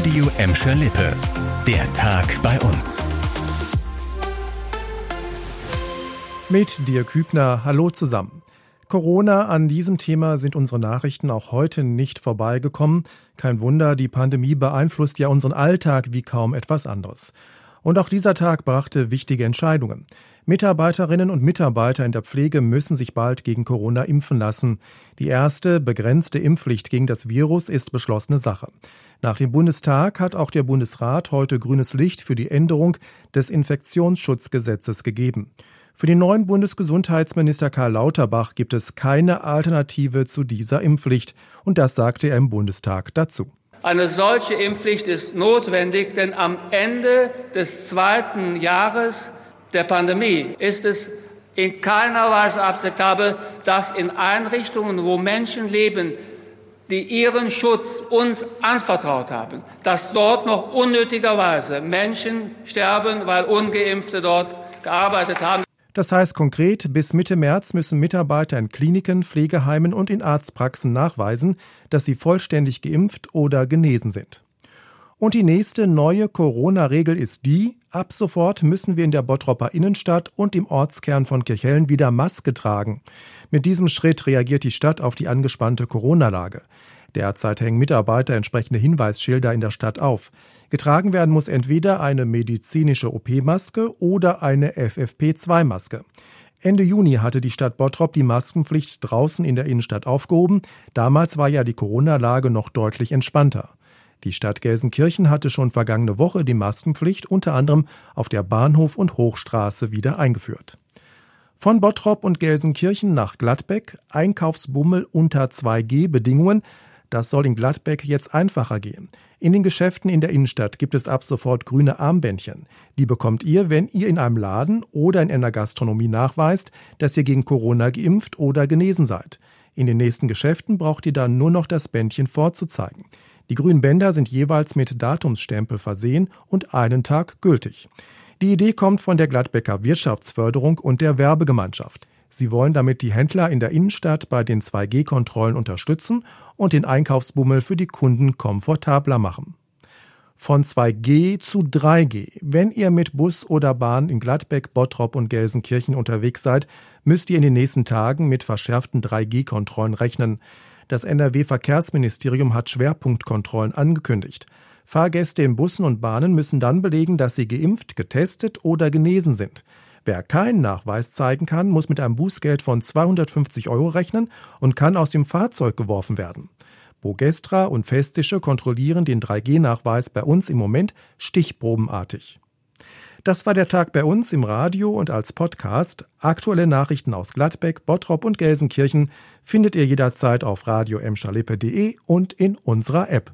Radio Emscher Lippe. Der Tag bei uns. Mit dir Kübner, hallo zusammen. Corona, an diesem Thema sind unsere Nachrichten auch heute nicht vorbeigekommen. Kein Wunder, die Pandemie beeinflusst ja unseren Alltag wie kaum etwas anderes. Und auch dieser Tag brachte wichtige Entscheidungen. Mitarbeiterinnen und Mitarbeiter in der Pflege müssen sich bald gegen Corona impfen lassen. Die erste begrenzte Impfpflicht gegen das Virus ist beschlossene Sache. Nach dem Bundestag hat auch der Bundesrat heute grünes Licht für die Änderung des Infektionsschutzgesetzes gegeben. Für den neuen Bundesgesundheitsminister Karl Lauterbach gibt es keine Alternative zu dieser Impfpflicht, und das sagte er im Bundestag dazu. Eine solche Impfpflicht ist notwendig, denn am Ende des zweiten Jahres der Pandemie ist es in keiner Weise akzeptabel, dass in Einrichtungen, wo Menschen leben, die ihren Schutz uns anvertraut haben, dass dort noch unnötigerweise Menschen sterben, weil ungeimpfte dort gearbeitet haben. Das heißt konkret, bis Mitte März müssen Mitarbeiter in Kliniken, Pflegeheimen und in Arztpraxen nachweisen, dass sie vollständig geimpft oder genesen sind. Und die nächste neue Corona-Regel ist die, ab sofort müssen wir in der Bottropper Innenstadt und im Ortskern von Kirchhellen wieder Maske tragen. Mit diesem Schritt reagiert die Stadt auf die angespannte Corona-Lage. Derzeit hängen Mitarbeiter entsprechende Hinweisschilder in der Stadt auf. Getragen werden muss entweder eine medizinische OP-Maske oder eine FFP2-Maske. Ende Juni hatte die Stadt Bottrop die Maskenpflicht draußen in der Innenstadt aufgehoben. Damals war ja die Corona-Lage noch deutlich entspannter. Die Stadt Gelsenkirchen hatte schon vergangene Woche die Maskenpflicht unter anderem auf der Bahnhof- und Hochstraße wieder eingeführt. Von Bottrop und Gelsenkirchen nach Gladbeck Einkaufsbummel unter 2G-Bedingungen das soll in Gladbeck jetzt einfacher gehen. In den Geschäften in der Innenstadt gibt es ab sofort grüne Armbändchen. Die bekommt ihr, wenn ihr in einem Laden oder in einer Gastronomie nachweist, dass ihr gegen Corona geimpft oder genesen seid. In den nächsten Geschäften braucht ihr dann nur noch das Bändchen vorzuzeigen. Die grünen Bänder sind jeweils mit Datumsstempel versehen und einen Tag gültig. Die Idee kommt von der Gladbecker Wirtschaftsförderung und der Werbegemeinschaft. Sie wollen damit die Händler in der Innenstadt bei den 2G-Kontrollen unterstützen und den Einkaufsbummel für die Kunden komfortabler machen. Von 2G zu 3G. Wenn ihr mit Bus oder Bahn in Gladbeck, Bottrop und Gelsenkirchen unterwegs seid, müsst ihr in den nächsten Tagen mit verschärften 3G-Kontrollen rechnen. Das NRW-Verkehrsministerium hat Schwerpunktkontrollen angekündigt. Fahrgäste in Bussen und Bahnen müssen dann belegen, dass sie geimpft, getestet oder genesen sind. Wer keinen Nachweis zeigen kann, muss mit einem Bußgeld von 250 Euro rechnen und kann aus dem Fahrzeug geworfen werden. Bogestra und Festische kontrollieren den 3G-Nachweis bei uns im Moment stichprobenartig. Das war der Tag bei uns im Radio und als Podcast. Aktuelle Nachrichten aus Gladbeck, Bottrop und Gelsenkirchen findet ihr jederzeit auf radio und in unserer App.